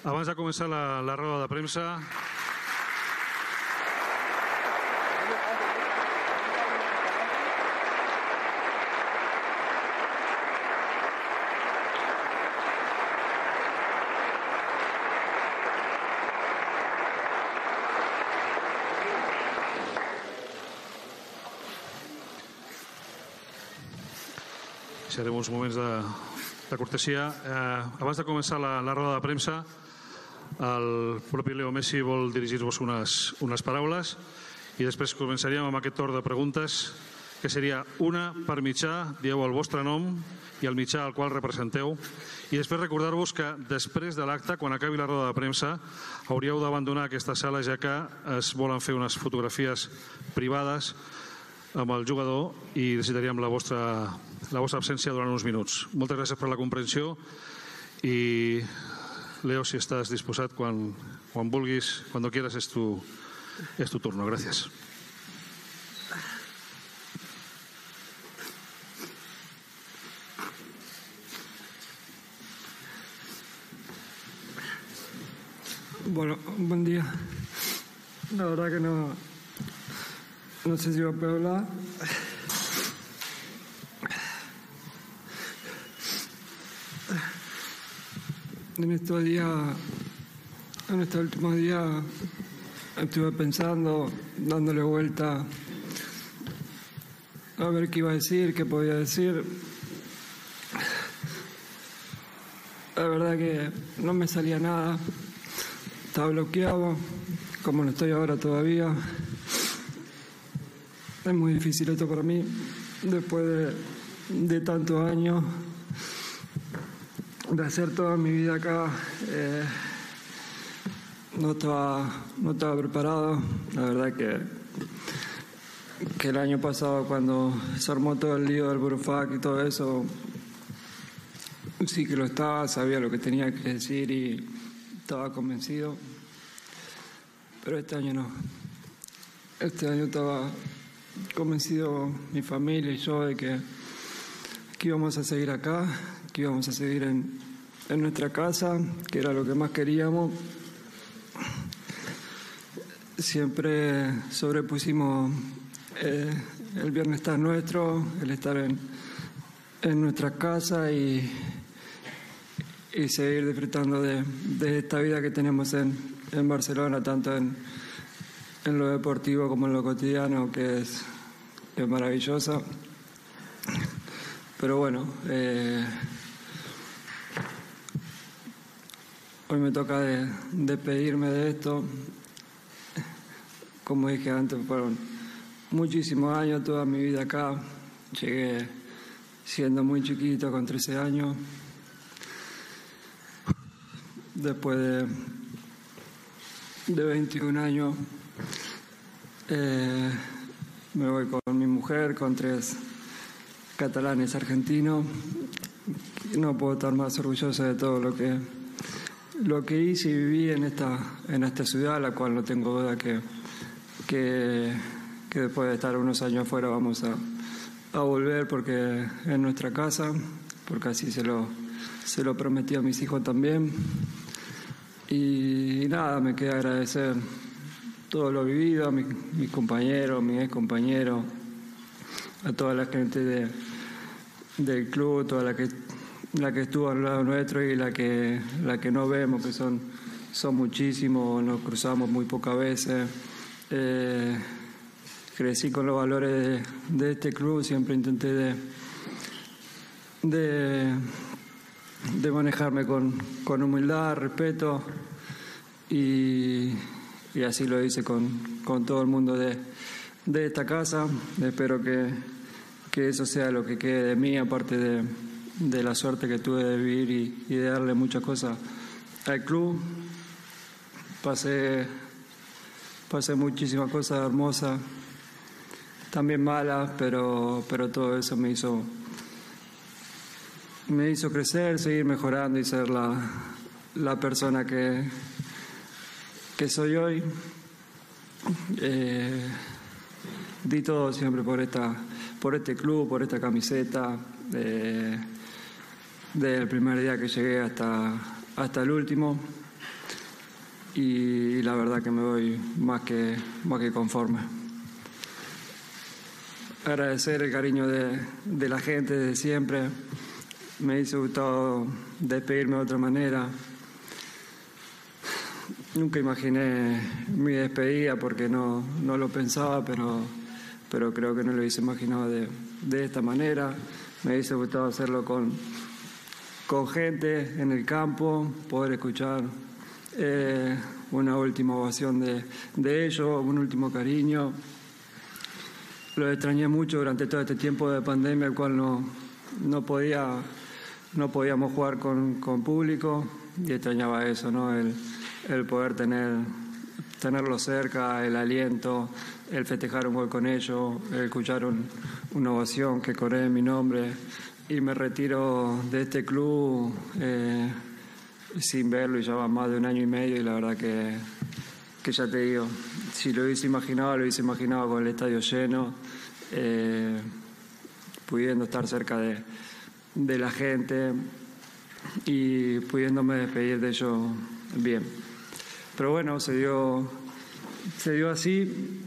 Abans de començar la, la roda de premsa, Deixarem uns moments de, de cortesia. Eh, abans de començar la, la roda de premsa, el propi Leo Messi vol dirigir-vos unes, unes paraules i després començaríem amb aquest torn de preguntes que seria una per mitjà, dieu el vostre nom i el mitjà al qual representeu i després recordar-vos que després de l'acte, quan acabi la roda de premsa, hauríeu d'abandonar aquesta sala ja que es volen fer unes fotografies privades amb el jugador i necessitaríem la vostra, la vostra absència durant uns minuts. Moltes gràcies per la comprensió i Leo, si estàs disposat, quan, quan vulguis, quan quieras, és tu, és tu turno. Gràcies. Bueno, buen día. La verdad que no, no sé si va a poder hablar. En estos días, en estos últimos días, estuve pensando, dándole vuelta a ver qué iba a decir, qué podía decir. La verdad que no me salía nada, estaba bloqueado, como no estoy ahora todavía. Es muy difícil esto para mí, después de, de tantos años de hacer toda mi vida acá. eh, no, estaba, no estaba preparado. La verdad que, que el año pasado cuando se armó todo el lío del Burofac y todo eso, sí que lo estaba, sabía lo que tenía que decir y estaba convencido. Pero este año no. Este año estaba convencido mi familia y yo de que, que íbamos a seguir acá, que íbamos a seguir en, en nuestra casa, que era lo que más queríamos. Siempre sobrepusimos eh, el bienestar nuestro, el estar en, en nuestra casa y, y seguir disfrutando de, de esta vida que tenemos en, en Barcelona, tanto en, en lo deportivo como en lo cotidiano, que es, que es maravillosa. Pero bueno, eh, hoy me toca de- despedirme de esto. Como dije antes, fueron muchísimos años, toda mi vida acá. Llegué siendo muy chiquito, con 13 años. Después de, de 21 años, eh, me voy con mi mujer, con tres catalanes argentinos. No puedo estar más orgulloso de todo lo que lo que hice y viví en esta en esta ciudad, la cual no tengo duda que que, después de estar unos años afuera vamos a, a volver porque es nuestra casa, porque así se lo se lo prometí a mis hijos también. Y, nada, me queda agradecer todo lo vivido, a mis, mis compañeros, mis ex compañeros, a toda la gente de, del club, toda la que la que estuvo al lado nuestro y la que la que no vemos, que son son muchísimos, nos cruzamos muy pocas veces. Eh, crecí con los valores de, este club, siempre intenté de, de, de manejarme con, con humildad, respeto y, y así lo hice con, con todo el mundo de, de esta casa. Espero que, que eso sea lo que quede de mí, aparte de, de la suerte que tuve de vivir y, de darle muchas cosas al club. Pasé, pasé muchísimas cosas hermosas, también malas, pero, pero todo eso me hizo, me hizo crecer, seguir mejorando y ser la, la persona que, que soy hoy. Eh, di todo siempre por esta por este club, por esta camiseta, eh, desde el primer día que llegué hasta, hasta el último. y la verdad que me voy más que, más que conforme. Agradecer el cariño de, de la gente de siempre. Me hizo gustado despedirme de otra manera. Nunca imaginé mi despedida porque no, no lo pensaba, pero, pero creo que no lo hubiese imaginado de, de esta manera. Me hubiese gustado hacerlo con, con gente en el campo, poder escuchar eh, una última ovación de, de ellos, un último cariño. Lo extrañé mucho durante todo este tiempo de pandemia, el cual no, no, podía, no podíamos jugar con, con público y extrañaba eso, ¿no? El, el poder tener, tenerlo cerca, el aliento, el festejar un gol con ellos, el escuchar un, una ovación que corre en mi nombre y me retiro de este club eh, sin verlo y ya va más de un año y medio y la verdad que, que ya te digo, si lo hubiese imaginado, lo hubiese imaginado con el estadio lleno, eh, pudiendo estar cerca de, de la gente y pudiéndome despedir de ellos bien. Pero bueno, se dio, se dio así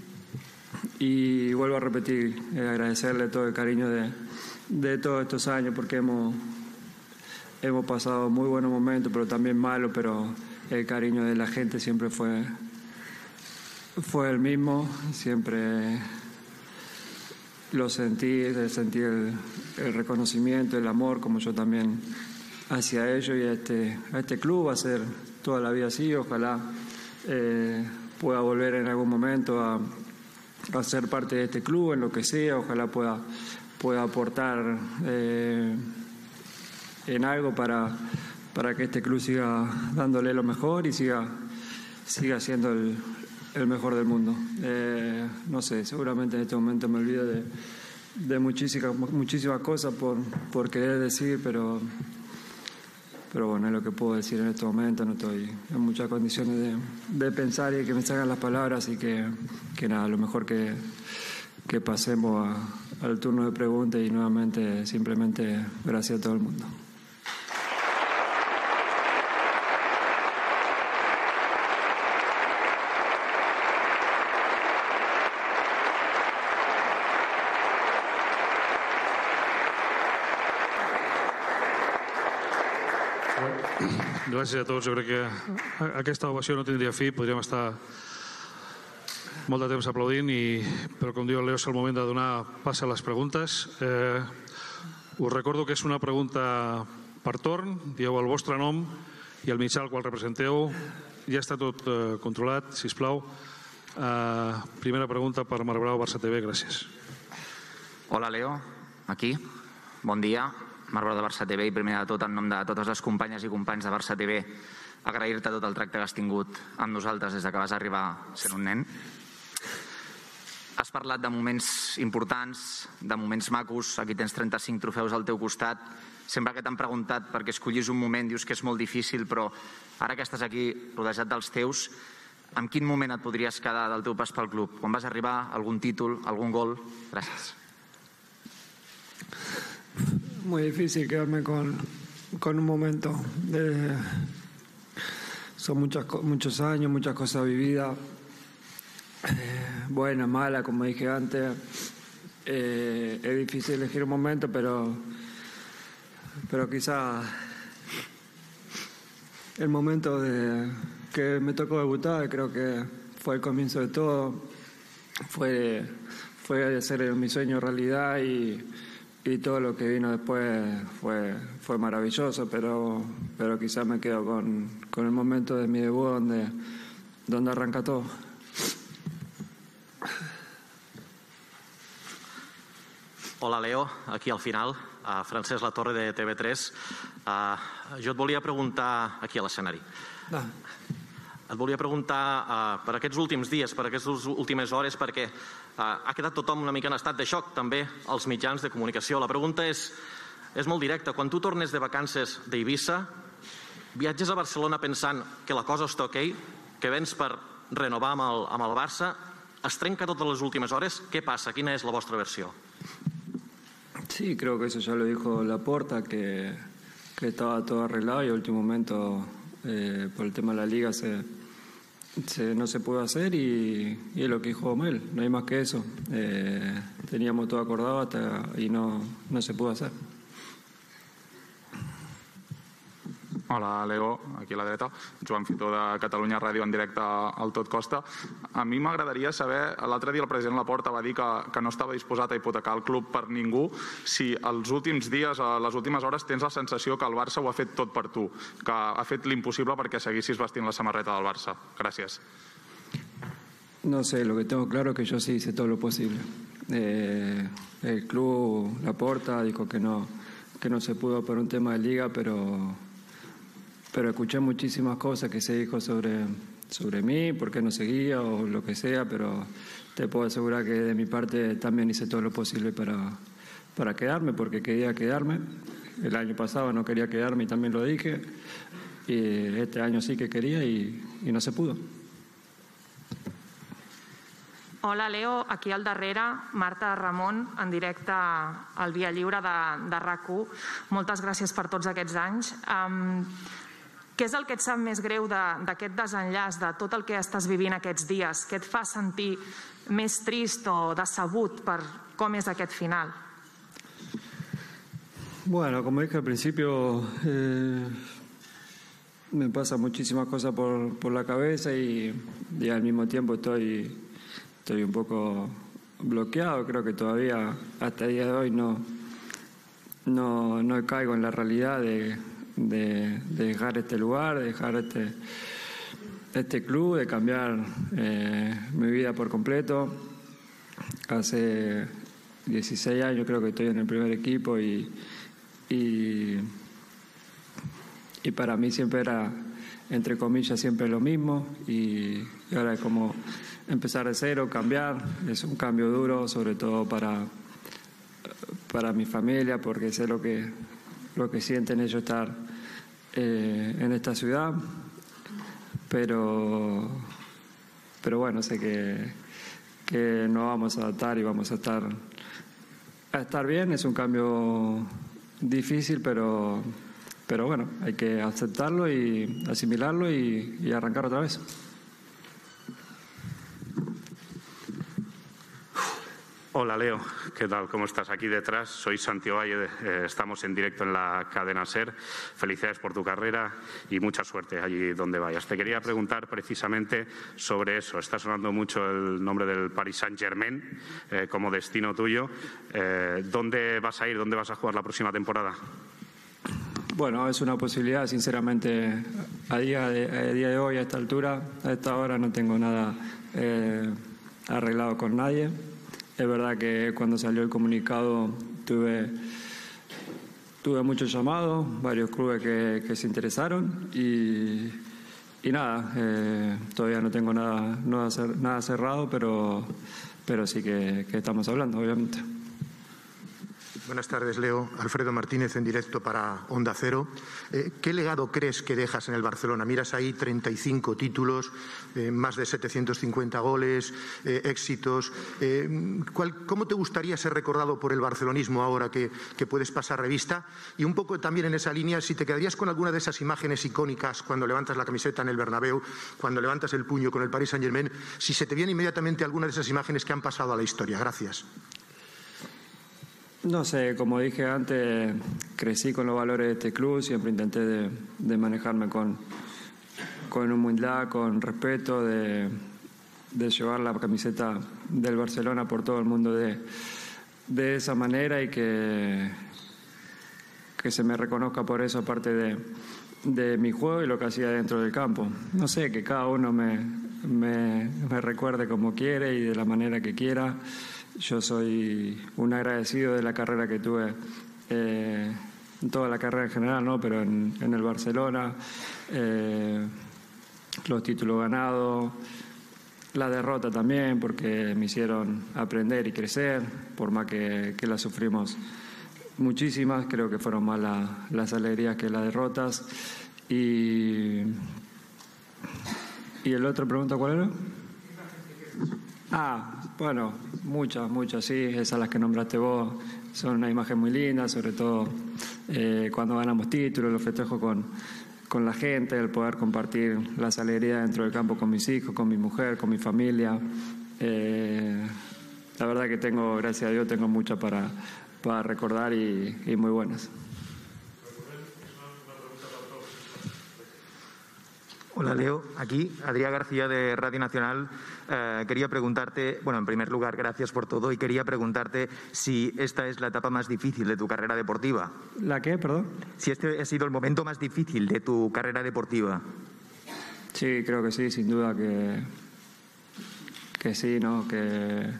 y vuelvo a repetir, eh, agradecerle todo el cariño de, de todos estos años porque hemos, hemos pasado muy buenos momentos, pero también malos, pero el cariño de la gente siempre fue, fue el mismo, siempre lo sentí, sentí el, reconocimiento, el amor, como yo también hacia ellos y a este, a este club, va a ser toda la vida así, ojalá eh, pueda volver en algún momento a, a, ser parte de este club, en lo que sea, ojalá pueda, pueda aportar eh, en algo para, para que este club siga dándole lo mejor y siga, siga siendo el, el mejor del mundo. Eh, no sé, seguramente en este momento me olvido de, de muchísimas, muchísimas cosas por, por querer decir, pero pero bueno, es lo que puedo decir en este momento, no estoy en muchas condiciones de, de pensar y que me salgan las palabras y que, que nada, lo mejor que, que pasemos a, al turno de preguntas y nuevamente simplemente gracias a todo el mundo. Gràcies a tots. Jo crec que aquesta ovació no tindria fi. Podríem estar molt de temps aplaudint, i, però com diu el Leo és el moment de donar pas a les preguntes. Eh, us recordo que és una pregunta per torn, dieu el vostre nom i el mitjà al qual representeu. Ja està tot eh, controlat, si us plau. Eh, primera pregunta per Marbrau, Barça TV, gràcies. Hola Leo, aquí. Bon dia. Marc de Barça TV i primer de tot en nom de totes les companyes i companys de Barça TV agrair-te tot el tracte que has tingut amb nosaltres des de que vas arribar sent un nen. Parlat de moments importants, de moments macos, aquí tens 35 trofeus al teu costat. Sempre que t'han preguntat per què escollis un moment dius que és molt difícil, però ara que estàs aquí rodejat dels teus, en quin moment et podries quedar del teu pas pel club? Quan vas arribar? Algun títol? Algun gol? Gràcies. muy difícil quedarme con, con un momento. Eh, son muchas, muchos años, muchas cosas vividas, eh, buenas, malas, como dije antes. Eh, es difícil elegir un momento, pero, pero quizá el momento de que me tocó debutar, creo que fue el comienzo de todo, fue, fue hacer mi sueño realidad y y todo lo que vino después fue, fue maravilloso, pero, pero quizás me quedo con, con el momento de mi debut donde, donde arranca todo. Hola, Leo, aquí al final, uh, Francesc La Torre de TV3. Uh, jo et volia preguntar, aquí a l'escenari, Ah, et volia preguntar uh, per aquests últims dies, per aquestes últimes hores, perquè uh, ha quedat tothom una mica en estat de xoc, també els mitjans de comunicació. La pregunta és, és molt directa. Quan tu tornes de vacances d'Eivissa, viatges a Barcelona pensant que la cosa està ok, que vens per renovar amb el, amb el Barça, es trenca totes les últimes hores, què passa? Quina és la vostra versió? Sí, creo que eso ya lo dijo Laporta, que, que estaba todo arreglado y a último momento, eh, por el tema de la liga, se, no se pudo hacer y, es lo que dijo Mel, no hay más que eso. Eh, teníamos todo acordado hasta y no, no se pudo hacer. Hola, Leo, aquí a la dreta. Joan Fitó de Catalunya Ràdio en directe al Tot Costa. A mi m'agradaria saber, l'altre dia el president Laporta va dir que, que no estava disposat a hipotecar el club per ningú, si els últims dies, a les últimes hores, tens la sensació que el Barça ho ha fet tot per tu, que ha fet l'impossible perquè seguissis vestint la samarreta del Barça. Gràcies. No sé, lo que tengo claro es que yo sí hice todo lo posible. Eh, el club, Laporta, dijo que no, que no se pudo por un tema de liga, pero pero escuché muchísimas cosas que se dijo sobre, sobre mí, por qué no seguía o lo que sea, pero te puedo asegurar que de mi parte también hice todo lo posible para, para quedarme, porque quería quedarme. El año pasado no quería quedarme y también lo dije. Y este año sí que quería y, y no se pudo. Hola, Leo. Aquí al darrere, Marta Ramon, en directe al Via Lliure de, de RAC1. Moltes gràcies per tots aquests anys. Um, què és el que et sap més greu d'aquest de, desenllaç, de tot el que estàs vivint aquests dies? Què et fa sentir més trist o decebut per com és aquest final? Bueno, como dije al principio, eh, me pasa muchísimas cosas por, por la cabeza y, y, al mismo tiempo estoy, estoy un poco bloqueado. Creo que todavía hasta el día de hoy no, no, no caigo en la realidad de, de, dejar este lugar, de dejar este, este club, de cambiar eh, mi vida por completo. Hace 16 años creo que estoy en el primer equipo y, y, para mí siempre era, entre comillas, siempre lo mismo y, ahora es como empezar de cero, cambiar, es un cambio duro, sobre todo para, para mi familia, porque sé lo que, lo que sienten ellos estar eh, en esta ciudad, pero, pero bueno, sé que, que nos vamos a adaptar y vamos a estar, a estar bien. Es un cambio difícil, pero, pero bueno, hay que aceptarlo y asimilarlo y, y arrancar otra vez. Hola Leo, ¿qué tal? ¿Cómo estás? Aquí detrás soy Santiago Valle, eh, estamos en directo en la cadena SER. Felicidades por tu carrera y mucha suerte allí donde vayas. Te quería preguntar precisamente sobre eso. Está sonando mucho el nombre del Paris Saint-Germain eh, como destino tuyo. Eh, ¿Dónde vas a ir? ¿Dónde vas a jugar la próxima temporada? Bueno, es una posibilidad, sinceramente, a día de, a día de hoy, a esta altura, a esta hora, no tengo nada arreglado con nadie es verdad que cuando salió el comunicado tuve, tuve muchos llamados, varios clubes que, se interesaron y, nada, eh, todavía no tengo nada, nada cerrado, pero, pero sí que estamos hablando, obviamente. Buenas tardes, Leo. Alfredo Martínez en directo para Onda Cero. Eh, ¿Qué legado crees que dejas en el Barcelona? Miras ahí 35 títulos, eh, más de 750 goles, eh, éxitos. ¿Cómo te gustaría ser recordado por el barcelonismo ahora que, puedes pasar revista? Y un poco también en esa línea, si te quedarías con alguna de esas imágenes icónicas cuando levantas la camiseta en el Bernabéu, cuando levantas el puño con el Paris Saint-Germain, si se te viene inmediatamente alguna de esas imágenes que han pasado a la historia. Gracias. No sé, como dije antes, crecí con los valores de este club, siempre intenté de, manejarme con, con humildad, con respeto, de, llevar la camiseta del Barcelona por todo el mundo de, esa manera y que, que se me reconozca por eso aparte de, de mi juego y lo que hacía dentro del campo. No sé, que cada uno me, me, me recuerde como quiere y de la manera que quiera. Yo soy un agradecido de la carrera que tuve, eh, toda la carrera en general, ¿no? pero en, el Barcelona, eh, los títulos ganados, la derrota también, porque me hicieron aprender y crecer, por más que, que las sufrimos muchísimas, creo que fueron más las alegrías que las derrotas. Y, y el otro pregunta, ¿cuál era? Ah, bueno, muchas, muchas, sí, esas las que nombraste vos son una imagen muy linda, sobre todo eh, cuando ganamos títulos, los festejos con, con la gente, el poder compartir las alegrías dentro del campo con mis hijos, con mi mujer, con mi familia. Eh, la verdad que tengo, gracias a Dios, tengo muchas para, para recordar y, y muy buenas. Hola Leo, aquí Adrián García de Radio Nacional. Eh, quería preguntarte, bueno, en primer lugar, gracias por todo y quería preguntarte si esta es la etapa más difícil de tu carrera deportiva. ¿La qué, perdón? Si este ha sido el momento más difícil de tu carrera deportiva. Sí, creo que sí, sin duda que, que sí, ¿no? Que,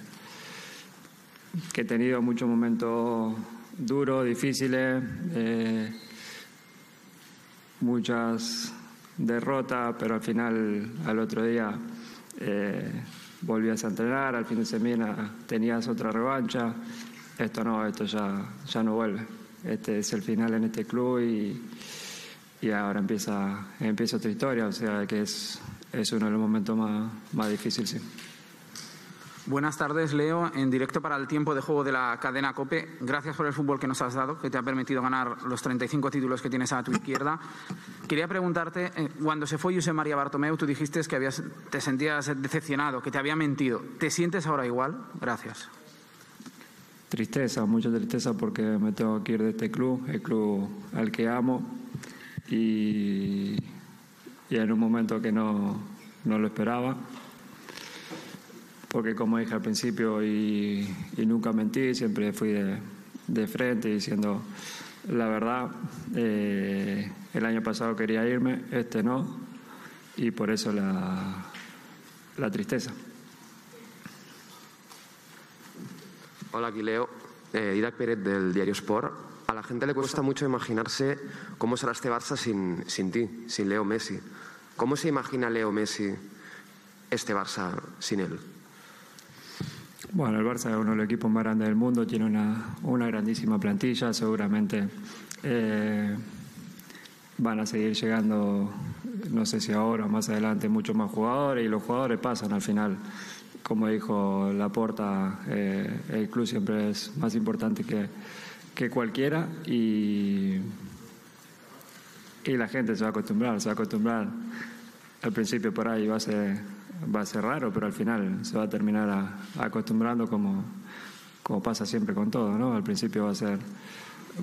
que he tenido muchos momentos duros, difíciles, eh, muchas derrotas, pero al final, al otro día, eh, volvías a entrenar, al fin de semana tenías otra revancha. Esto no, esto ya, ya no vuelve. Este es el final en este club y, y ahora empieza, empieza otra historia, o sea que es, es uno de los momentos más, más difíciles. Buenas tardes, Leo, en directo para el tiempo de juego de la cadena COPE. Gracias por el fútbol que nos has dado, que te ha permitido ganar los 35 títulos que tienes a tu izquierda. Quería preguntarte, eh, cuando se fue José María Bartomeu, tú dijiste que habías, te sentías decepcionado, que te había mentido. ¿Te sientes ahora igual? Gracias. Tristeza, mucha tristeza porque me tengo que ir de este club, el club al que amo, y, y en un momento que no, no lo esperaba porque como dije al principio y, nunca mentí, siempre fui de, frente diciendo la verdad. Eh, el año pasado quería irme, este no, y por eso la, la tristeza. Hola, aquí Leo. Eh, Pérez del diario Sport. A la gente le cuesta mucho imaginarse cómo será este Barça sin ti, sin Leo Messi. ¿Cómo se imagina Leo Messi este Barça sin él? Bueno, el Barça es uno de los equipos más grandes del mundo, tiene una, una grandísima plantilla, seguramente eh, van a seguir llegando, no sé si ahora o más adelante, muchos más jugadores y los jugadores pasan al final. Como dijo Laporta, eh, el club siempre es más importante que, que cualquiera y, y la gente se va a acostumbrar, se va a acostumbrar. Al principio por ahí va a ser va a ser raro, pero al final se va a terminar a, acostumbrando como, como pasa siempre con todo, ¿no? Al principio va a ser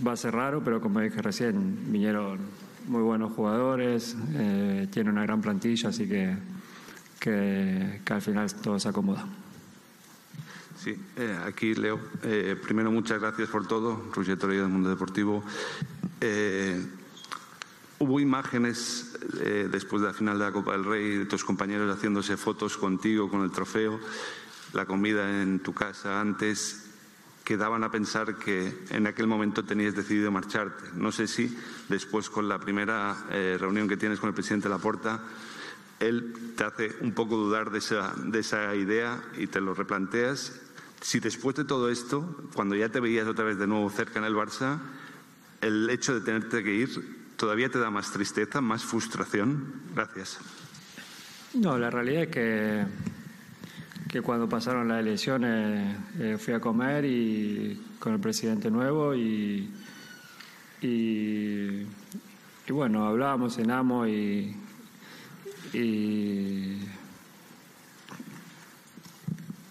va a ser raro, pero como dije recién, vinieron muy buenos jugadores, eh, tiene una gran plantilla, así que, que, que al final todo se acomoda. Sí, eh, aquí Leo. Eh, primero, muchas gracias por todo, Roger Torello del Mundo Deportivo. Hubo imágenes eh, después de la final de la Copa del Rey de tus compañeros haciéndose fotos contigo con el trofeo, la comida en tu casa antes, que daban a pensar que en aquel momento tenías decidido marcharte. No sé si después con la primera eh, reunión que tienes con el presidente Laporta, él te hace un poco dudar de esa, de esa idea y te lo replanteas. Si después de todo esto, cuando ya te veías otra vez de nuevo cerca en el Barça, el hecho de tenerte que ir ¿Todavía te da más tristeza, más frustración? Gracias. No, la realidad es que, que cuando pasaron las elecciones eh, fui a comer y con el presidente nuevo y, y, bueno, hablábamos, cenamos y, y,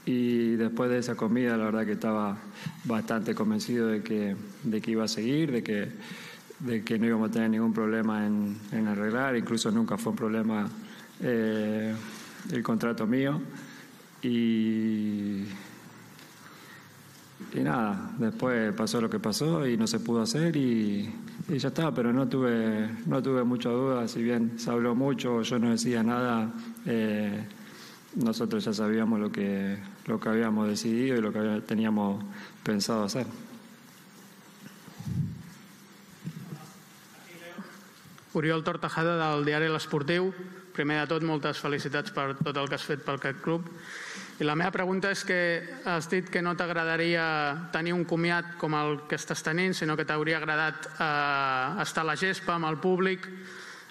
y después de esa comida la verdad que estaba bastante convencido de que, de que iba a seguir, de que de que no íbamos a tener ningún problema en, en arreglar, incluso nunca fue un problema eh, el contrato mío. Y, y nada, después pasó lo que pasó y no se pudo hacer y, y ya está, pero no tuve, no tuve mucha duda, si bien se habló mucho, yo no decía nada, eh, nosotros ya sabíamos lo que, lo que habíamos decidido y lo que teníamos pensado hacer. Oriol Tortajada del diari L'Esportiu. Primer de tot, moltes felicitats per tot el que has fet pel aquest club. I la meva pregunta és que has dit que no t'agradaria tenir un comiat com el que estàs tenint, sinó que t'hauria agradat eh, estar a la gespa amb el públic,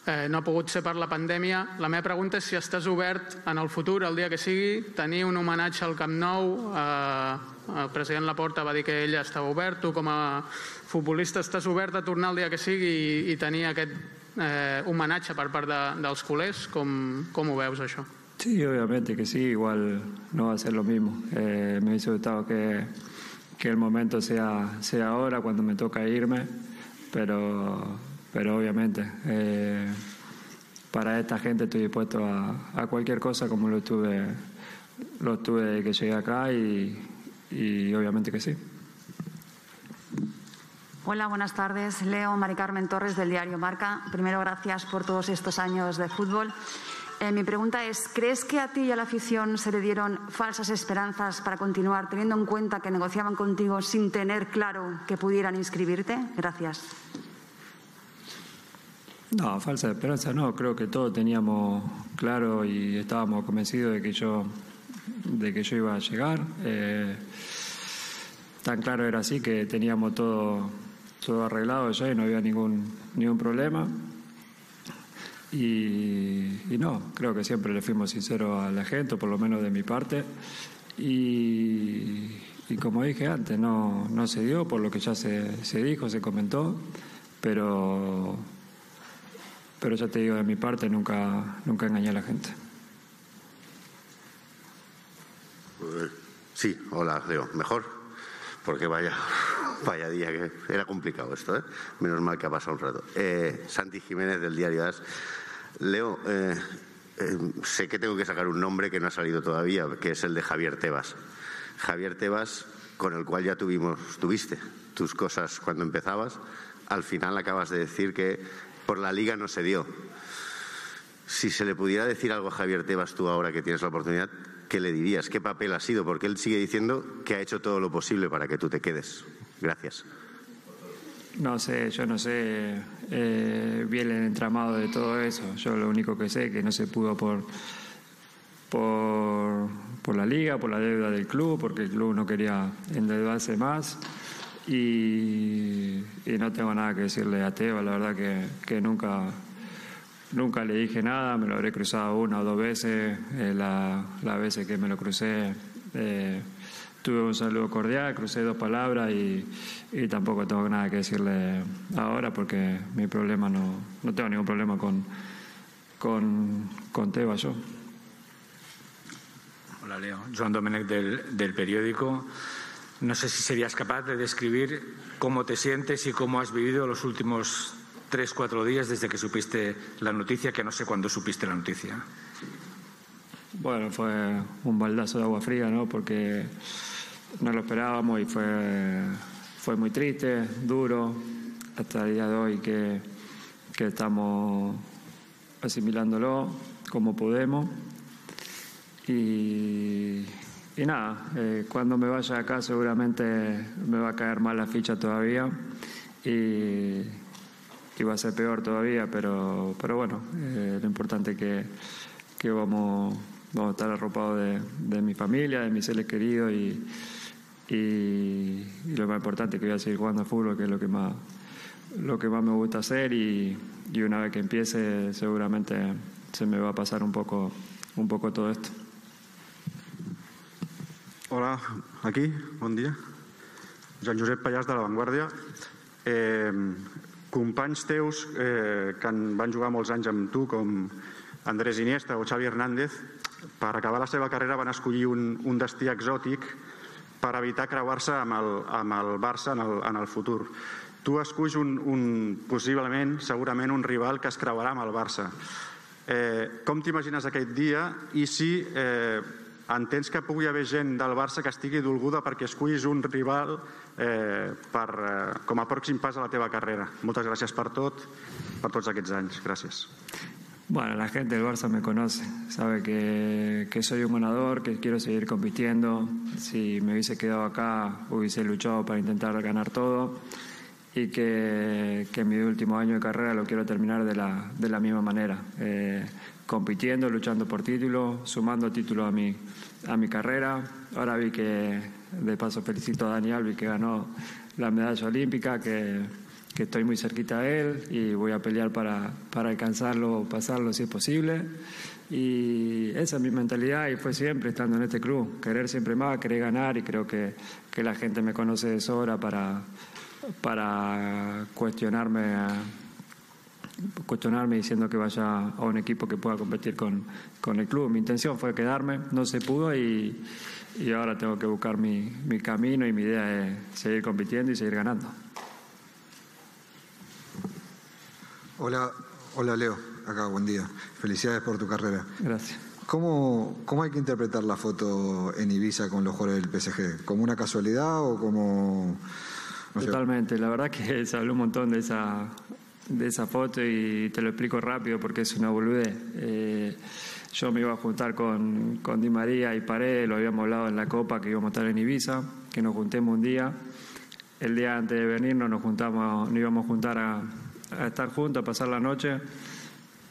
eh, no ha pogut ser per la pandèmia. La meva pregunta és si estàs obert en el futur, el dia que sigui, tenir un homenatge al Camp Nou. Eh, el president Laporta va dir que ell estava obert. Tu, com a futbolista, estàs obert a tornar el dia que sigui i, i tenir aquest eh, homenatge per part de, dels culers? Com, com ho? Sí, obviamente que sí, igual no va a ser lo mismo. Eh, me hubiese gustado que, que el momento sea, sea ahora, cuando me toca irme, pero, pero obviamente eh, para esta gente estoy dispuesto a, cualquier cosa como lo estuve, lo estuve que llegué acá y obviamente que sí. Hola, buenas tardes. Leo Mari Carmen Torres del diario Marca. Primero, gracias por todos estos años de fútbol. Eh, mi pregunta es, ¿crees que a ti y a la afición se le dieron falsas esperanzas para continuar, teniendo en cuenta que negociaban contigo sin tener claro que pudieran inscribirte? Gracias. No, falsa esperanza no. Creo que todos teníamos claro y estábamos convencidos de que yo, de que yo iba a llegar. Eh, tan claro era así que teníamos todo, todo arreglado ya y no había ningún, ningún problema. Y, no, creo que siempre le fuimos sinceros a la gente, por lo menos de mi parte. Y, y como dije antes, no, no, se dio por lo que ya se, se, dijo, se comentó, pero, pero ya te digo, de mi parte nunca, nunca engañé a la gente. Sí, hola Leo, mejor, porque vaya, vaya día que era complicado esto, ¿eh? menos mal que ha pasado un rato. Eh, Santi Jiménez del diario AS. Leo, eh, eh, sé que tengo que sacar un nombre que no ha salido todavía, que es el de Javier Tebas. Javier Tebas, con el cual ya tuvimos, tuviste tus cosas cuando empezabas, al final acabas de decir que por la liga no se dio. Si se le pudiera decir algo a Javier Tebas tú ahora que tienes la oportunidad, ¿qué le dirías? ¿Qué papel ha sido? Porque él sigue diciendo que ha hecho todo lo posible para que tú te quedes. Gracias. No sé, yo no sé eh, bien el entramado de todo eso. Yo lo único que sé es que no se pudo por, por, la liga, por la deuda del club, porque el club no quería endeudarse más. Y, y no tengo nada que decirle a Teba, la verdad que, que nunca, nunca le dije nada, me lo habré cruzado una o dos veces, eh, las la veces que me lo crucé. Eh, tuve un saludo cordial, crucé dos palabras y, y, tampoco tengo nada que decirle ahora porque mi problema no, no tengo ningún problema con, con, con Teba yo. Hola Leo, Joan Domenech del, del periódico. No sé si serías capaz de describir cómo te sientes y cómo has vivido los últimos tres, cuatro días desde que supiste la noticia, que no sé cuándo supiste la noticia. Bueno, fue un baldazo de agua fría, ¿no? Porque no lo esperábamos y fue, fue muy triste, duro, hasta el día de hoy que, que estamos asimilándolo como podemos. Y, y nada, eh, cuando me vaya acá seguramente me va a caer mal la ficha todavía y, y va a ser peor todavía, pero, pero bueno, eh, lo importante que, que vamos, vamos a estar arropados de, de mi familia, de mis seres queridos y, y, y, lo más importante que voy a seguir jugando al fútbol, que es lo que más, lo que más me gusta hacer y, y una vez que empiece seguramente se me va a pasar un poco, un poco todo esto. Hola, aquí, bon dia. Joan Josep Pallàs de La Vanguardia. Eh, companys teus eh, que van jugar molts anys amb tu, com Andrés Iniesta o Xavi Hernández, per acabar la seva carrera van escollir un, un destí exòtic per evitar creuar-se amb, el, amb el Barça en el, en el futur. Tu esculls un, un, possiblement, segurament, un rival que es creuarà amb el Barça. Eh, com t'imagines aquest dia i si eh, entens que pugui haver gent del Barça que estigui dolguda perquè escullis un rival eh, per, eh, com a pròxim pas a la teva carrera. Moltes gràcies per tot, per tots aquests anys. Gràcies. Bueno, la gente del Barça me conoce, sabe que, que, soy un ganador, que quiero seguir compitiendo. Si me hubiese quedado acá, hubiese luchado para intentar ganar todo y que, que mi último año de carrera lo quiero terminar de la, de la misma manera. Eh, compitiendo, luchando por títulos, sumando títulos a mi, a mi carrera. Ahora vi que, de paso felicito a Dani Albi que ganó la medalla olímpica, que, que, estoy muy cerquita de él y voy a pelear para, para alcanzarlo, pasarlo si es posible. Y esa es mi mentalidad y fue siempre estando en este club, querer siempre más, querer ganar y creo que, que la gente me conoce de sobra para, para cuestionarme cuestionarme diciendo que vaya a un equipo que pueda competir con, con el club. Mi intención fue quedarme, no se pudo y, y ahora tengo que buscar mi, mi camino y mi idea es seguir compitiendo y seguir ganando. Hola, hola Leo, acá, buen día. Felicidades por tu carrera. Gracias. ¿Cómo, ¿Cómo hay que interpretar la foto en Ibiza con los jugadores del PSG? ¿Como una casualidad o como...? no sé? Totalmente, la verdad que se habló un montón de esa, de esa foto y te lo explico rápido porque es una boludez. Eh, yo me iba a juntar con, con Di María y Paredes, lo habíamos hablado en la Copa que íbamos a estar en Ibiza, que nos juntemos un día. El día antes de venirnos nos juntamos, nos íbamos a juntar a, a estar juntos, a pasar la noche.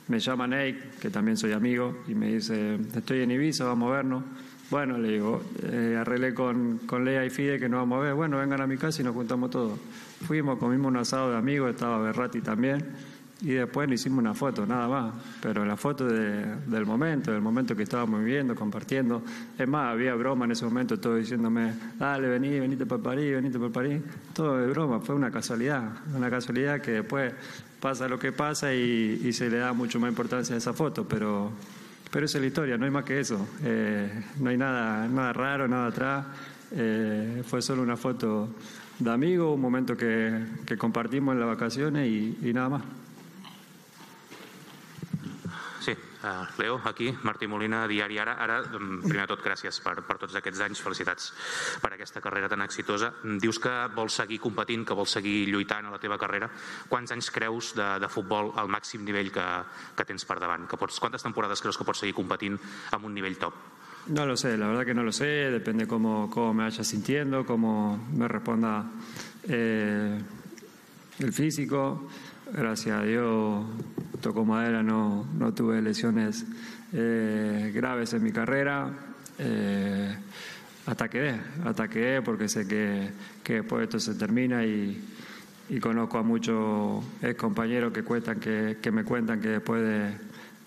Me llama Nate, que también soy amigo, y me dice, estoy en Ibiza, vamos a vernos. Bueno, le digo, eh, arreglé con, con Lea y Fide que nos vamos a ver. Bueno, vengan a mi casa y nos juntamos todos. Fuimos, comimos un asado de amigos, estaba Berrati también, y después nos hicimos una foto, nada más. Pero la foto de- del momento, del momento que estábamos viviendo, compartiendo. Es más, había broma en ese momento, todos diciéndome, dale, vení, venite para París, venite para París. Todo de broma, fue una casualidad. Una casualidad que después pasa lo que pasa y, se le da mucho más importancia a esa foto, pero, pero esa es la historia, no hay más que eso. Eh, no hay nada, nada raro, nada atrás. Eh, fue solo una foto de amigo, un momento que, compartimos en las vacaciones y nada más. Uh, Leo, aquí, Martí Molina, Diari Ara. Ara, mm, primer de tot, gràcies per, per tots aquests anys, felicitats per aquesta carrera tan exitosa. Mm, Dius que vols seguir competint, que vols seguir lluitant a la teva carrera. Quants anys creus de, de futbol al màxim nivell que, que tens per davant? Que pots, quantes temporades creus que pots seguir competint amb un nivell top? No lo sé, la verdad que no lo sé, depende cómo, cómo me vaya sintiendo, cómo me responda eh, el físico. Gracias a Dios, tocó madera, no, no tuve lesiones eh, graves en mi carrera. Eh, hasta porque sé que, que después esto se termina y, y conozco a muchos ex compañeros que, cuentan, que, que me cuentan que después de,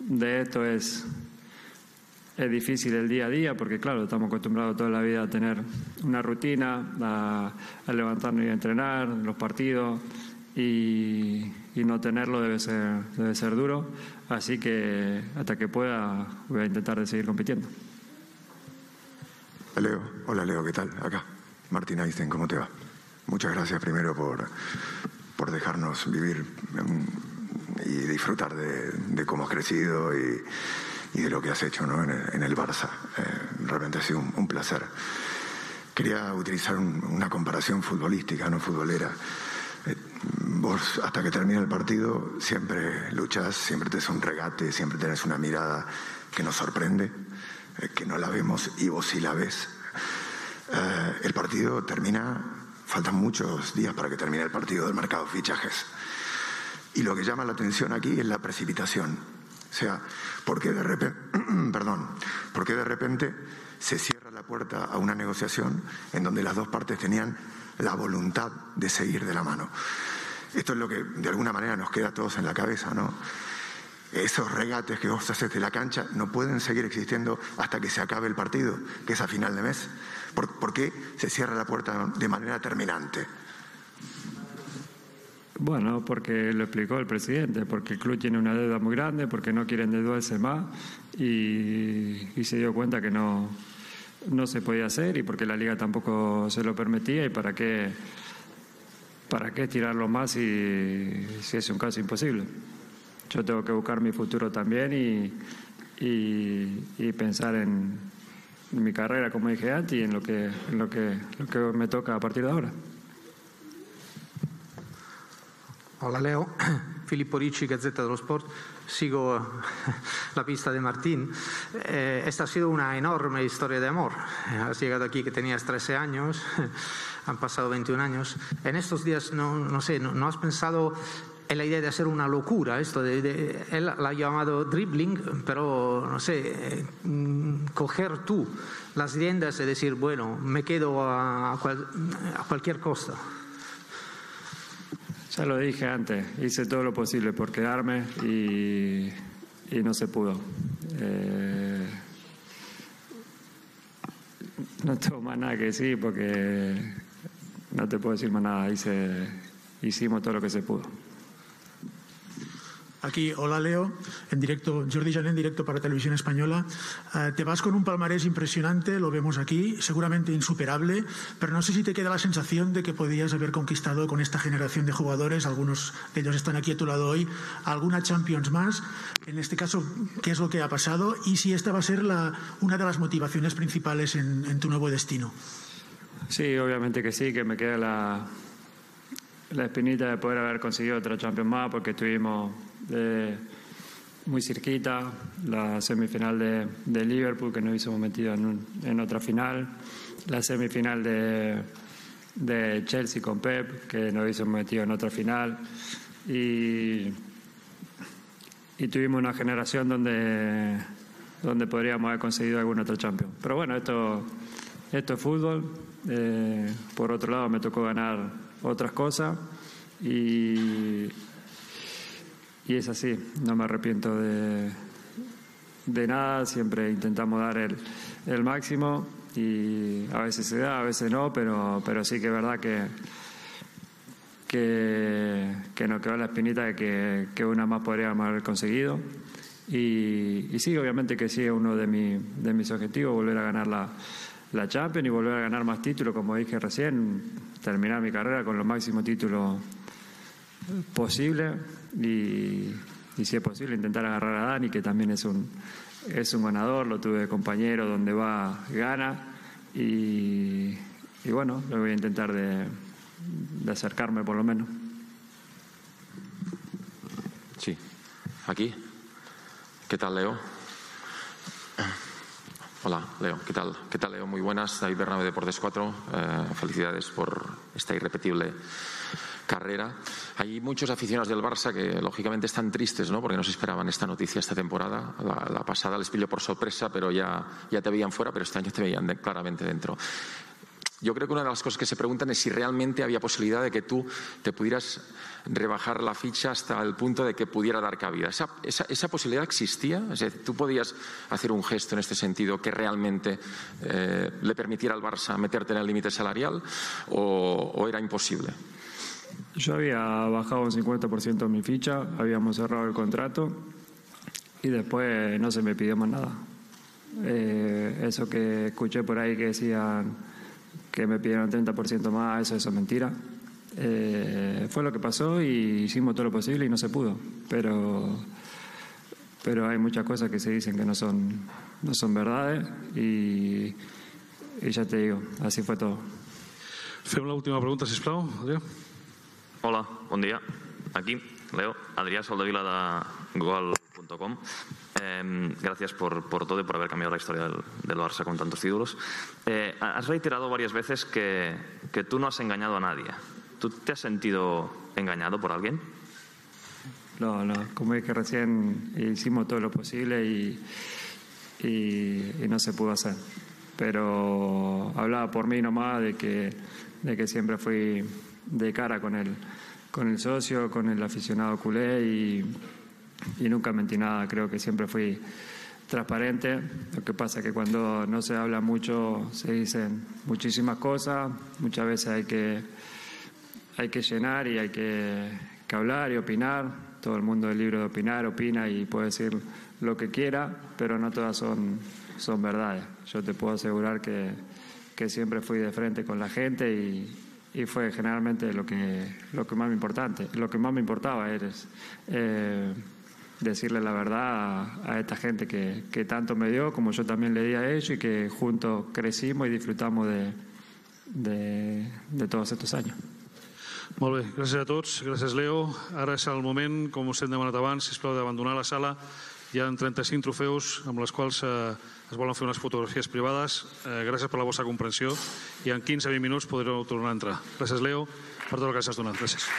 de esto es, es difícil el día a día porque, claro, estamos acostumbrados toda la vida a tener una rutina, a, a levantarnos y a entrenar, los partidos, y, y no tenerlo debe ser, debe ser duro. Así que hasta que pueda voy a intentar de seguir compitiendo. Leo, hola Leo, ¿qué tal? Acá, Martín Einstein, ¿cómo te va? Muchas gracias primero por, por dejarnos vivir mm, y disfrutar de, de cómo has crecido y, y de lo que has hecho ¿no? en, el, en el Barça. Eh, realmente ha sido un, un placer. Quería utilizar un- una comparación futbolística, no futbolera. Eh, Vos, hasta que termina el partido, siempre luchas, siempre te un regate, siempre tenés una mirada que nos sorprende, eh, que no la vemos y vos sí la ves. Eh, el partido termina, faltan muchos días para que termine el partido del mercado de fichajes. Y lo que llama la atención aquí es la precipitación. O sea, ¿por qué de repente, perdón, por qué de repente se cierra la puerta a una negociación en donde las dos partes tenían la voluntad de seguir de la mano? Esto es lo que de alguna manera nos queda a todos en la cabeza, ¿no? Esos regates que vos haces de la cancha no pueden seguir existiendo hasta que se acabe el partido, que es a final de mes. ¿Por, por qué se cierra la puerta de manera terminante? Bueno, porque lo explicó el presidente, porque el club tiene una deuda muy grande, porque no quieren endeudarse más y, y se dio cuenta que no, no se podía hacer y porque la liga tampoco se lo permitía y para qué, para qué tirarlo más si, es un caso imposible. Yo tengo que buscar mi futuro también y, y, y pensar en, en mi carrera, como dije antes, y en lo que, en lo que, lo que me toca a partir de ahora. Hola Leo, Filippo Ricci, Gazzetta dello Sport. Sigo la pista de Martín. Eh, esta ha sido una enorme historia de amor. Has llegado aquí que tenías 13 años, han pasado 21 años. En estos días, no, sé, no, has pensado en la idea de hacer una locura? Esto de, él la ha llamado dribbling, pero no sé, mm, coger tú las riendas y decir, bueno, me quedo a cualquier costa. Ya lo dije antes, hice todo lo posible por quedarme y, no se pudo. Eh, no tengo más nada que decir porque no te puedo decir más nada. Hice, hicimos todo lo que se pudo. Aquí, hola Leo, en directo, Jordi Jané en directo para Televisión Española. Eh, te vas con un palmarés impresionante, lo vemos aquí, seguramente insuperable, pero no sé si te queda la sensación de que podías haber conquistado con esta generación de jugadores, algunos de ellos están aquí a tu lado hoy, alguna Champions más. En este caso, ¿qué es lo que ha pasado? Y si esta va a ser la, una de las motivaciones principales en, en tu nuevo destino. Sí, obviamente que sí, que me queda la, la espinita de poder haber conseguido otra Champions más porque estuvimos eh, muy cerquita, la semifinal de, de, Liverpool que nos hizo metido en, un, en, otra final, la semifinal de, de, Chelsea con Pep que nos hizo metido en otra final y, y tuvimos una generación donde, donde podríamos haber conseguido alguna otra Champions. Pero bueno, esto, esto es fútbol. Eh, por otro lado, me tocó ganar otras cosas y, y es así, no me arrepiento de, de nada, siempre intentamos dar el, el, máximo y a veces se da, a veces no, pero, pero sí que es verdad que, que, que nos quedó la espinita de que, que una más podríamos haber conseguido. Y, y, sí, obviamente que sí es uno de, mi, de mis objetivos, volver a ganar la, la Champions y volver a ganar más títulos, como dije recién, terminar mi carrera con los máximos títulos posibles y, si es posible intentar agarrar a Dani, que también es un, es un ganador, lo tuve de compañero, donde va, gana y, y bueno, lo voy a intentar de, de acercarme por lo menos. Sí, aquí. ¿Qué tal, Leo? Hola, Leo. ¿Qué tal? ¿Qué tal, Leo? Muy buenas. David Bernabé, Deportes 4. Eh, felicidades por esta irrepetible carrera. Hay muchos aficionados del Barça que lógicamente están tristes, ¿no? Porque no se esperaban esta noticia esta temporada. La, la pasada les pilló por sorpresa, pero ya, ya te veían fuera, pero este año te veían de, claramente dentro. Yo creo que una de las cosas que se preguntan es si realmente había posibilidad de que tú te pudieras rebajar la ficha hasta el punto de que pudiera dar cabida. ¿Esa, esa, esa posibilidad existía? Es decir, ¿tú podías hacer un gesto en este sentido que realmente eh, le permitiera al Barça meterte en el límite salarial o, o, era imposible? Yo había bajado un 50% mi ficha, habíamos cerrado el contrato y después no se me pidió más nada. Eh, eso que escuché por ahí que decían que me pidieron 30% más, eso, eso es mentira. Eh, fue lo que pasó y hicimos todo lo posible y no se pudo. Pero, pero hay muchas cosas que se dicen que no son, no son verdades y, y ja te digo, así fue todo. Fem l'última pregunta, sisplau, Adrià. Hola, bon dia. Aquí, Leo, Adrià Soldevila de Google.com. Eh, gracias por, por, todo y por haber cambiado la historia del, del Barça con tantos títulos. Eh, has reiterado varias veces que, que, tú no has engañado a nadie. ¿Tú te has sentido engañado por alguien? No, no. Como dije recién, hicimos todo lo posible y, y, y no se pudo hacer. Pero hablaba por mí nomás de que, de que siempre fui de cara con el, con el socio, con el aficionado culé y y nunca mentí nada, creo que siempre fui transparente. Lo que pasa es que cuando no se habla mucho se dicen muchísimas cosas, muchas veces hay que, hay que llenar y hay que, que hablar y opinar. Todo el mundo es libre de opinar, opina y puede decir lo que quiera, pero no todas son, son verdades. Yo te puedo asegurar que, que siempre fui de frente con la gente y, y fue generalmente lo que, lo que más me importante, lo que más me importaba eres eh, decirle la verdad a, a esta gente que, que, tanto me dio, como yo también le di a ellos y que juntos crecimos y disfrutamos de, de, de todos estos años. Molt bé, gràcies a tots, gràcies Leo. Ara és el moment, com us hem demanat abans, sisplau, d'abandonar la sala. Hi ha 35 trofeus amb les quals eh, es volen fer unes fotografies privades. Eh, gràcies per la vostra comprensió i en 15-20 minuts podreu tornar a entrar. Gràcies, Leo, per tot el que has donat. Gràcies.